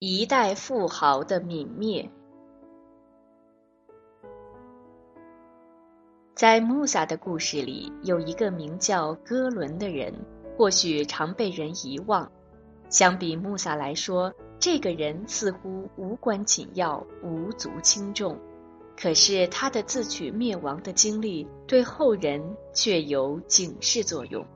一代富豪的泯灭。在穆萨的故事里，有一个名叫哥伦的人，或许常被人遗忘。相比穆萨来说，这个人似乎无关紧要、无足轻重。可是他的自取灭亡的经历，对后人却有警示作用。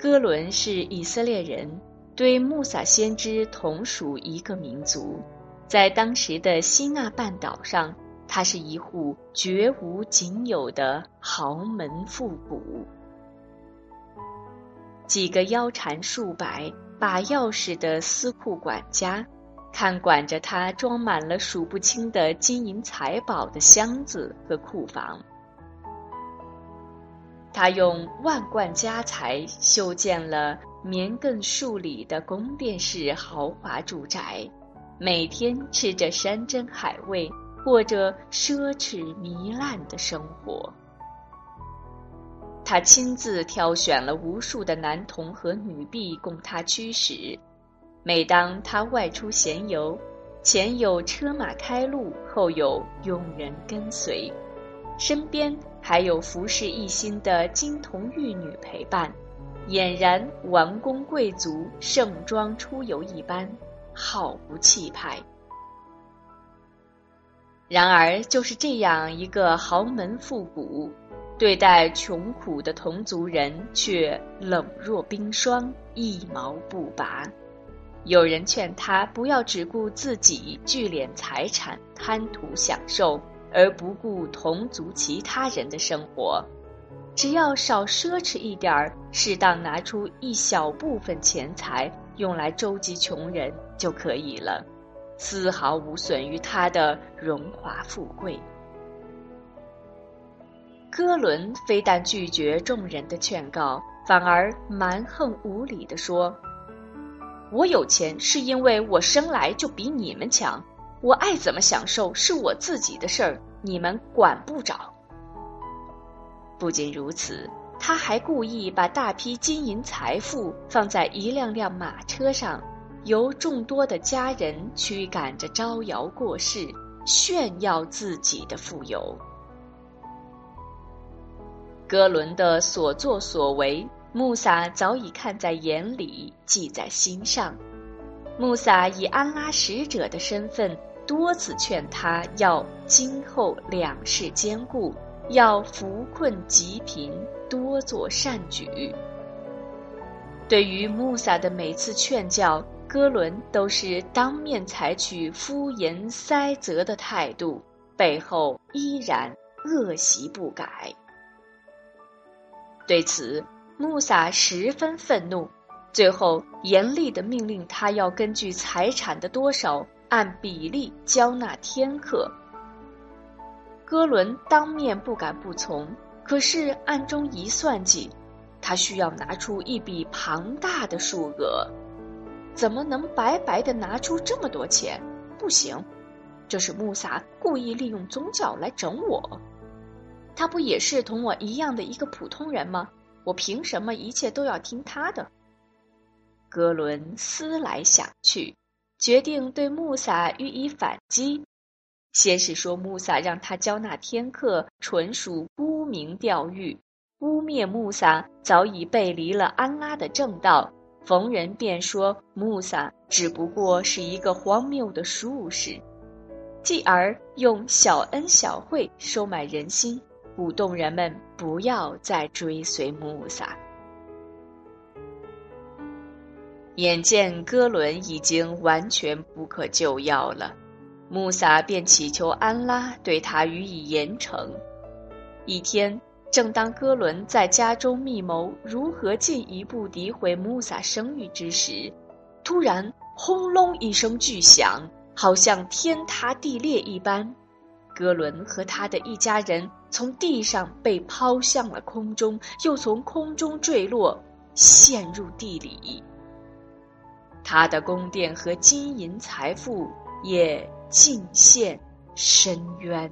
哥伦是以色列人。对穆萨先知同属一个民族，在当时的西纳半岛上，他是一户绝无仅有的豪门富贾。几个腰缠数百、把钥匙的私库管家，看管着他装满了数不清的金银财宝的箱子和库房。他用万贯家财修建了。绵亘数里的宫殿式豪华住宅，每天吃着山珍海味，过着奢侈糜烂的生活。他亲自挑选了无数的男童和女婢供他驱使。每当他外出闲游，前有车马开路，后有佣人跟随，身边还有服侍一心的金童玉女陪伴。俨然王公贵族盛装出游一般，好不气派。然而，就是这样一个豪门富贾，对待穷苦的同族人却冷若冰霜，一毛不拔。有人劝他不要只顾自己聚敛财产、贪图享受，而不顾同族其他人的生活。只要少奢侈一点儿，适当拿出一小部分钱财用来周济穷人就可以了，丝毫无损于他的荣华富贵。哥伦非但拒绝众人的劝告，反而蛮横无理地说：“我有钱是因为我生来就比你们强，我爱怎么享受是我自己的事儿，你们管不着。”不仅如此，他还故意把大批金银财富放在一辆辆马车上，由众多的家人驱赶着招摇过市，炫耀自己的富有。哥伦的所作所为，穆萨早已看在眼里，记在心上。穆萨以安拉使者的身份，多次劝他要今后两世兼顾。要扶困济贫，多做善举。对于穆萨的每次劝教，哥伦都是当面采取敷衍塞责的态度，背后依然恶习不改。对此，穆萨十分愤怒，最后严厉的命令他要根据财产的多少按比例交纳天课。哥伦当面不敢不从，可是暗中一算计，他需要拿出一笔庞大的数额，怎么能白白的拿出这么多钱？不行，这是穆萨故意利用宗教来整我。他不也是同我一样的一个普通人吗？我凭什么一切都要听他的？哥伦思来想去，决定对穆萨予以反击。先是说穆萨让他交纳天课，纯属沽名钓誉，污蔑穆萨早已背离了安拉的正道。逢人便说穆萨只不过是一个荒谬的术士，继而用小恩小惠收买人心，鼓动人们不要再追随穆萨。眼见哥伦已经完全不可救药了。穆萨便祈求安拉对他予以严惩。一天，正当哥伦在家中密谋如何进一步诋毁穆萨声誉之时，突然轰隆一声巨响，好像天塌地裂一般。哥伦和他的一家人从地上被抛向了空中，又从空中坠落，陷入地里。他的宫殿和金银财富也。尽现深渊。